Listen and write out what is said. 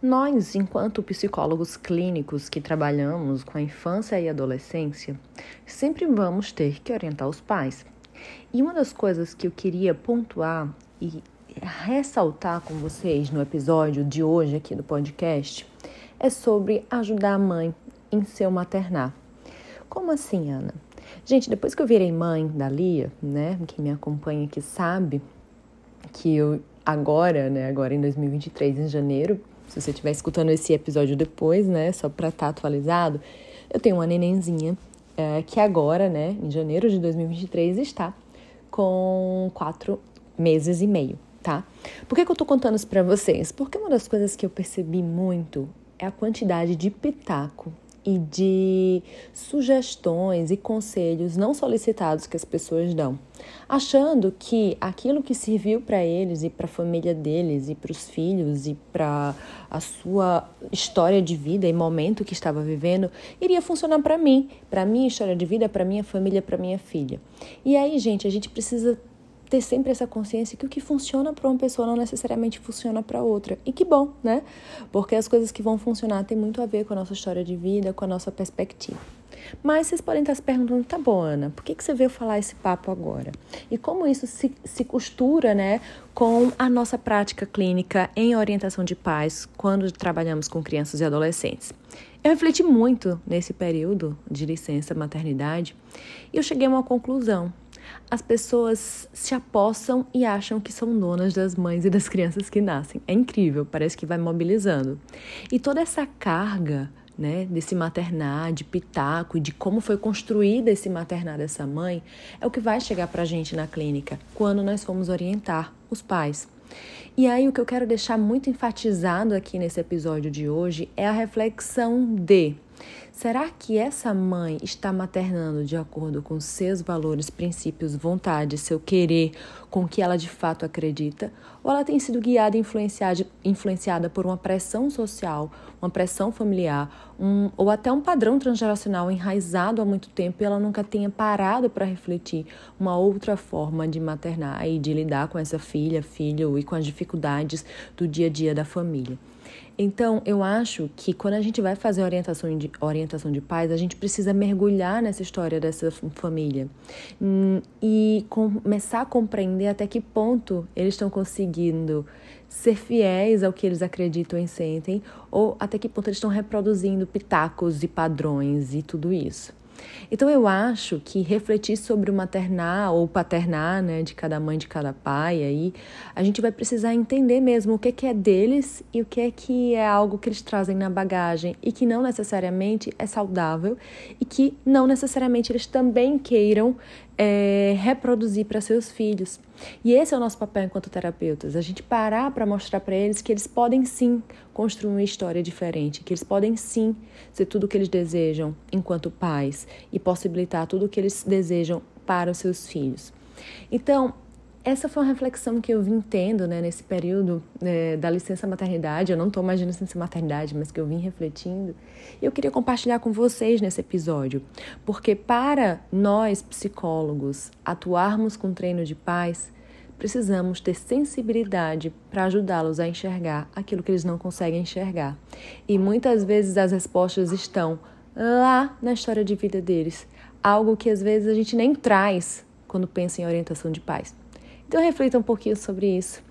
Nós, enquanto psicólogos clínicos que trabalhamos com a infância e adolescência, sempre vamos ter que orientar os pais. E uma das coisas que eu queria pontuar e ressaltar com vocês no episódio de hoje aqui do podcast é sobre ajudar a mãe em seu maternar. Como assim, Ana? Gente, depois que eu virei mãe da Lia, né, quem me acompanha aqui sabe que eu agora, né, agora em 2023, em janeiro, se você estiver escutando esse episódio depois, né, só para estar tá atualizado, eu tenho uma nenenzinha é, que agora, né, em janeiro de 2023, está com quatro meses e meio, tá? Por que, que eu tô contando isso para vocês? Porque uma das coisas que eu percebi muito é a quantidade de pitaco e de sugestões e conselhos não solicitados que as pessoas dão, achando que aquilo que serviu para eles e para a família deles e para os filhos e para a sua história de vida e momento que estava vivendo iria funcionar para mim, para minha história de vida, para minha família, para minha filha. E aí, gente, a gente precisa ter sempre essa consciência que o que funciona para uma pessoa não necessariamente funciona para outra. E que bom, né? Porque as coisas que vão funcionar têm muito a ver com a nossa história de vida, com a nossa perspectiva. Mas vocês podem estar se perguntando, tá bom, Ana, por que, que você veio falar esse papo agora? E como isso se, se costura né, com a nossa prática clínica em orientação de pais quando trabalhamos com crianças e adolescentes? Eu refleti muito nesse período de licença maternidade e eu cheguei a uma conclusão as pessoas se apossam e acham que são donas das mães e das crianças que nascem. É incrível, parece que vai mobilizando. E toda essa carga né, desse maternar, de pitaco, de como foi construída esse maternar dessa mãe, é o que vai chegar para a gente na clínica quando nós formos orientar os pais. E aí, o que eu quero deixar muito enfatizado aqui nesse episódio de hoje é a reflexão de Será que essa mãe está maternando de acordo com seus valores, princípios, vontades, seu querer, com o que ela de fato acredita? Ou ela tem sido guiada e influenciada, influenciada por uma pressão social, uma pressão familiar, um, ou até um padrão transgeracional enraizado há muito tempo e ela nunca tenha parado para refletir uma outra forma de maternar e de lidar com essa filha, filho e com as dificuldades do dia a dia da família? Então, eu acho que quando a gente vai fazer orientação de, orientação de pais, a gente precisa mergulhar nessa história dessa família hum, e começar a compreender até que ponto eles estão conseguindo ser fiéis ao que eles acreditam e sentem, ou até que ponto eles estão reproduzindo pitacos e padrões e tudo isso. Então eu acho que refletir sobre o maternar ou paternar, né, de cada mãe, de cada pai, aí a gente vai precisar entender mesmo o que, que é deles e o que é que é algo que eles trazem na bagagem e que não necessariamente é saudável e que não necessariamente eles também queiram é, reproduzir para seus filhos. E esse é o nosso papel enquanto terapeutas, a gente parar para mostrar para eles que eles podem sim construir uma história diferente, que eles podem sim ser tudo o que eles desejam enquanto pais e possibilitar tudo o que eles desejam para os seus filhos. Então, essa foi uma reflexão que eu vim tendo né, nesse período é, da licença maternidade. Eu não estou mais de licença maternidade, mas que eu vim refletindo. E eu queria compartilhar com vocês nesse episódio, porque para nós psicólogos atuarmos com treino de paz, precisamos ter sensibilidade para ajudá-los a enxergar aquilo que eles não conseguem enxergar. E muitas vezes as respostas estão lá na história de vida deles, algo que às vezes a gente nem traz quando pensa em orientação de pais. Então reflita um pouquinho sobre isso.